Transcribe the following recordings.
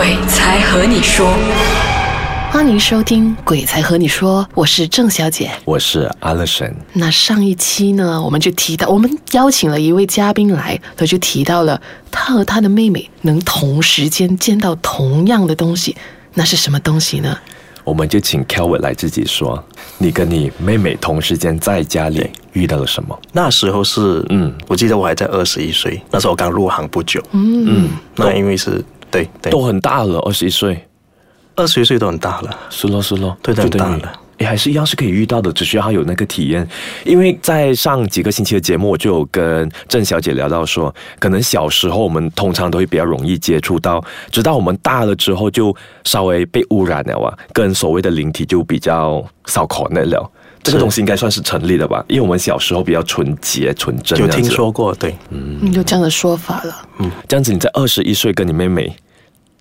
鬼才和你说。欢迎收听《鬼才和你说》，我是郑小姐。我是阿乐神。那上一期呢，我们就提到，我们邀请了一位嘉宾来，他就提到了他和他的妹妹能同时间见到同样的东西，那是什么东西呢？我们就请 Kelvin 来自己说，你跟你妹妹同时间在家里遇到了什么？那时候是，嗯，我记得我还在二十一岁，那时候我刚入行不久，嗯嗯，那因为是对对，都很大了，二十一岁。二十一岁都很大了，是咯是咯，对，很大了。也还是一样是可以遇到的，只需要他有那个体验。因为在上几个星期的节目，我就有跟郑小姐聊到说，可能小时候我们通常都会比较容易接触到，直到我们大了之后，就稍微被污染了啊，跟所谓的灵体就比较少可能了。这个东西应该算是成立的吧？因为我们小时候比较纯洁纯真，有听说过，对，嗯，有这样的说法了。嗯，这样子你在二十一岁跟你妹妹。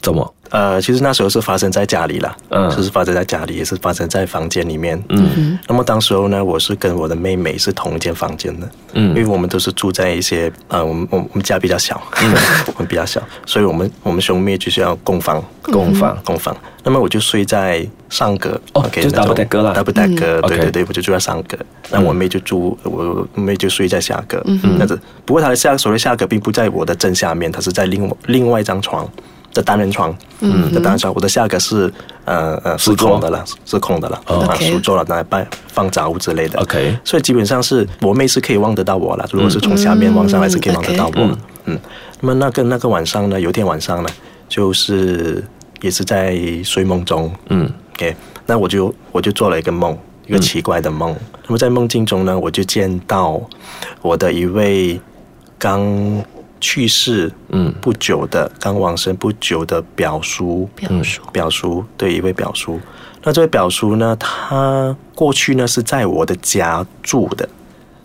怎么？呃，其实那时候是发生在家里了，嗯，就是发生在家里，也是发生在房间里面，嗯。那么当时候呢，我是跟我的妹妹是同一间房间的，嗯，因为我们都是住在一些，呃，我们我我们家比较小，我们比较小，所以我们我们兄妹就是要共房，共房，共房。那么我就睡在上格，OK，就 double deck 对对对，我就住在上格，那我妹就住，我妹就睡在下格，嗯，那子。不过她的下所谓下格并不在我的正下面，她是在另外另外一张床。的单人床，嗯，的单人床，我的下格是呃呃是空的了，是空的了，把，书桌了，拿来摆放杂物之类的，OK，所以基本上是我妹是可以望得到我了，如果是从下面望上来是可以望得到我，嗯，那么那个那个晚上呢，有一天晚上呢，就是也是在睡梦中，嗯，OK，那我就我就做了一个梦，一个奇怪的梦，那么在梦境中呢，我就见到我的一位刚。去世嗯。不久的刚往生不久的表叔表叔。表叔对一位表叔，那这位表叔呢，他过去呢是在我的家住的，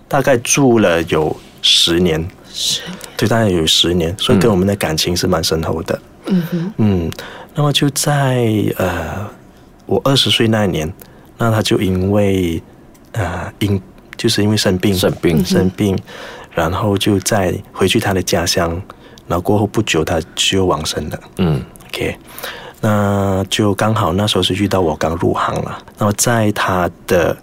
大概住了有十年，十对，大概有十年，所以跟我们的感情是蛮深厚的。嗯哼。嗯，那么就在呃我二十岁那年，那他就因为呃因就是因为生病。生病。生病。然后就再回去他的家乡，然后过后不久他就往生了。嗯，OK，那就刚好那时候是遇到我刚入行了，那么在他的。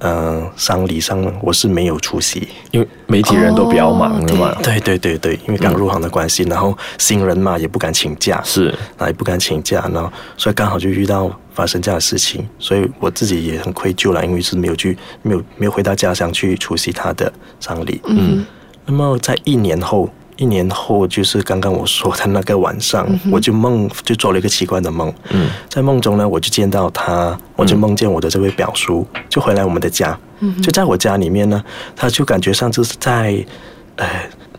嗯，丧礼上我是没有出席，因为媒体人都比较忙的嘛。对对对对，因为刚入行的关系，然后新人嘛也不敢请假，是，那也不敢请假，然后所以刚好就遇到发生这样的事情，所以我自己也很愧疚了，因为是没有去，没有没有回到家乡去出席他的葬礼。嗯，那么在一年后。一年后，就是刚刚我说的那个晚上，我就梦就做了一个奇怪的梦。嗯，在梦中呢，我就见到他，我就梦见我的这位表叔就回来我们的家。嗯，就在我家里面呢，他就感觉上就是在，呃，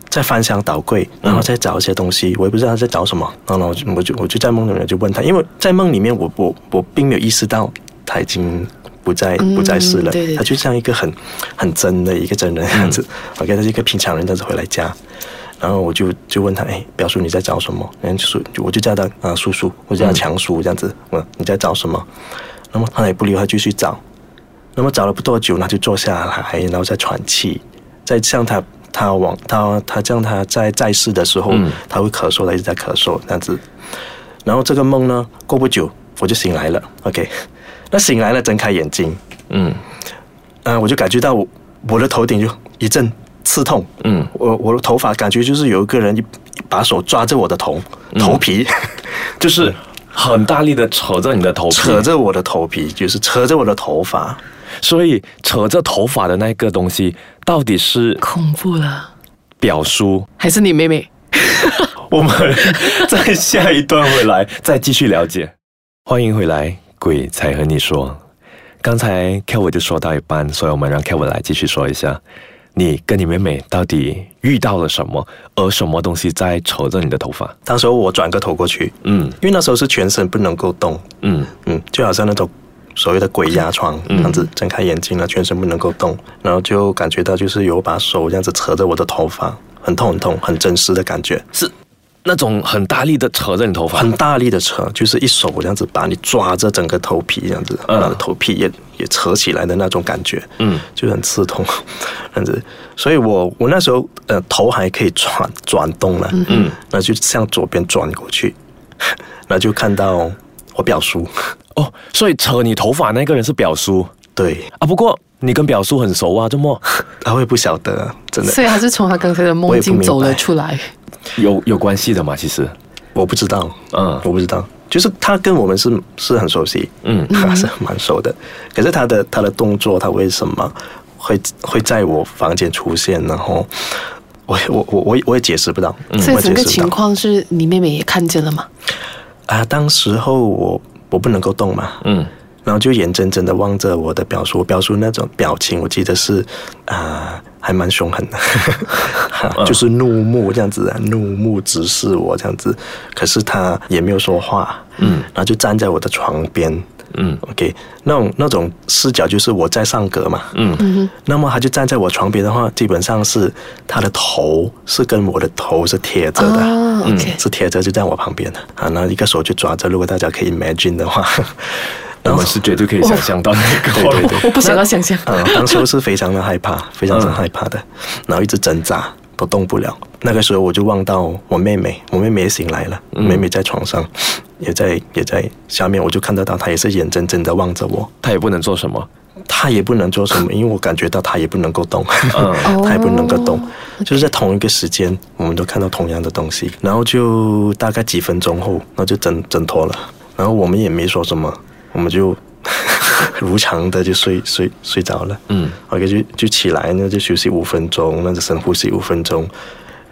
在翻箱倒柜，然后再找一些东西，我也不知道他在找什么。然后我就我就我就在梦里面就问他，因为在梦里面我我我并没有意识到他已经不在不在世了，他就像一个很很真的一个真人样子。OK，他是一个平常人，但是回来家。然后我就就问他，哎，表叔你在找什么？然后就说，我就叫他啊叔叔，我叫他强叔这样子。我你在找什么？那么他也不理，他继续找。那么找了不多久，他就坐下来，然后再喘气，在向他他往他他这样他在在世的时候，他会咳嗽，他一直在咳嗽这样子。然后这个梦呢，过不久我就醒来了。OK，那醒来了，睁开眼睛，嗯，啊，我就感觉到我的头顶就一阵。刺痛，嗯，我我的头发感觉就是有一个人一把手抓着我的头头皮，就是很大力的扯着你的头，扯着我的头皮，就是扯着我的头发，所以扯着头发的那个东西到底是恐怖了，表叔还是你妹妹？我们在下一段回来再继续了解。欢迎回来，鬼才和你说，刚才 Kevin 就说到一半，所以我们让 Kevin 来继续说一下。你跟你妹妹到底遇到了什么？而什么东西在扯着你的头发？当时我转个头过去，嗯，因为那时候是全身不能够动，嗯嗯，就好像那种所谓的鬼压床这样子，睁开眼睛了，全身不能够动，然后就感觉到就是有把手这样子扯着我的头发，很痛很痛，很真实的感觉。是。那种很大力的扯着你头发，很大力的扯，就是一手这样子把你抓着整个头皮这样子，嗯，头皮也也扯起来的那种感觉，嗯，就很刺痛，这样子。所以我我那时候呃头还可以转转动了，嗯，那就向左边转过去，然后就看到我表叔，哦，所以扯你头发那个人是表叔对，啊。不过你跟表叔很熟啊，这么他会不晓得啊，真的，所以他是从他刚才的梦境走了出来。有有关系的嘛？其实，我不知道，嗯我不知道，就是他跟我们是是很熟悉，嗯还 是蛮熟的，可是他的他的动作，他为什么会会在我房间出现，然后我我我我也我也解释不到，所以整个情况是你妹妹也看见了吗？啊，当时候我我不能够动嘛，嗯。然后就眼睁睁的望着我的表叔，我表叔那种表情，我记得是啊、还蛮凶狠的，就是怒目这样子啊，怒目直视我这样子，可是他也没有说话，嗯，然后就站在我的床边。嗯。OK，那种那种视角就是我在上格嘛，嗯。嗯那么他就站在我床边的话，基本上是他的头是跟我的头是贴着，的，啊，OK，是贴着就在我旁边的。啊，然后一个手就抓着，如果大家可以 imagine 的话，我们是绝对可以想象到那个对对对我不想要想象。啊，当时候是非常的害怕，非常的害怕的，然后一直挣扎都动不了。那个时候我就望到我妹妹，我妹妹也醒来了，妹妹在床上，也在也在下面，我就看得到她也是眼睁睁的望着我，她也不能做什么。她也不能做什么，因为我感觉到她也不能够动，嗯。她也不能够动，就是在同一个时间，我们都看到同样的东西，然后就大概几分钟后，然后就挣挣脱了，然后我们也没说什么，我们就 如常的就睡睡睡着了。嗯 OK，就就起来，呢就休息五分钟，那就深呼吸五分钟，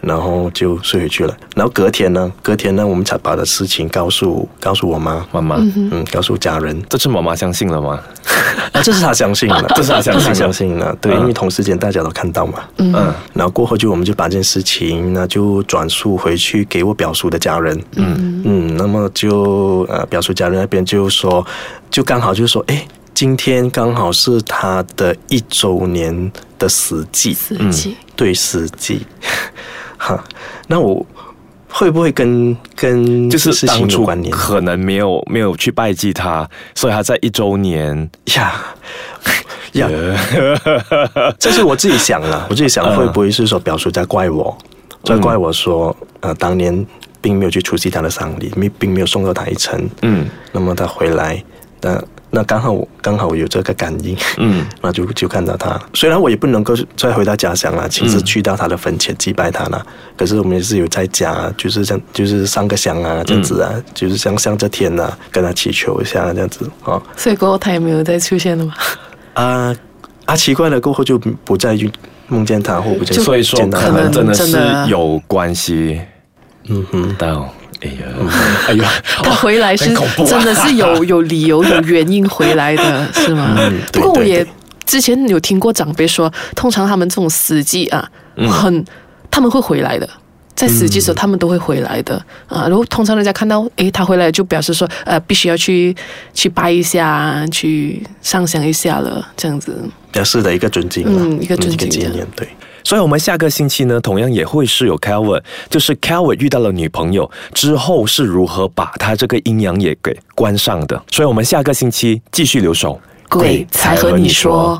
然后就睡回去了。然后隔天呢，隔天呢，我们才把的事情告诉告诉我妈，妈妈，嗯，告诉家人。这次妈妈相信了吗？啊，这是她相信了，这是她相信相信了，对，嗯。因为同时间大家都看到嘛。嗯。然后过后就我们就把这件事情那就转述回去给我表叔的家人，嗯。嗯，那么就呃表叔家人那边就说，就刚好就说，哎，今天刚好是他的一周年的死祭，四季，对死祭，哈，那我会不会跟跟就是当初可能没有没有去拜祭他，所以他在一周年，呀？呀，这是我自己想了，我自己想会不会是说表叔在怪我，在怪我说，呃，当年并没有去出席他的丧礼，没并没有送到他一程，嗯。那么他回来，那那刚好刚好有这个感应，嗯 那就就看到他。虽然我也不能够再回到家乡了，亲自去到他的坟前祭拜他了，可是我们也是有在家，就是像，就是上个香啊，这样子啊，就是像向着天啊，跟他祈求一下这样子啊所以过后他也没有再出现了吗？啊啊！奇怪了，过后就不再去梦见他，或不再所以说可能真的是有关系嗯哼，到。哎呀，哎呀，他回来是真的是有 有理由、有原因回来的，是吗？嗯不过我也之前有听过长辈说，通常他们这种死寂啊，嗯很他们会回来的。在死祭的时候，他们都会回来的啊。然后通常人家看到，诶，他回来，就表示说，呃，必须要去去拜一下，去上香一下了，这样子。表示的一个尊敬，嗯一个尊敬对。所以，我们下个星期呢，同样也会是有 Calvin，就是 Calvin 遇到了女朋友之后是如何把他这个阴阳眼给关上的。所以，我们下个星期继续留守。鬼才和你说。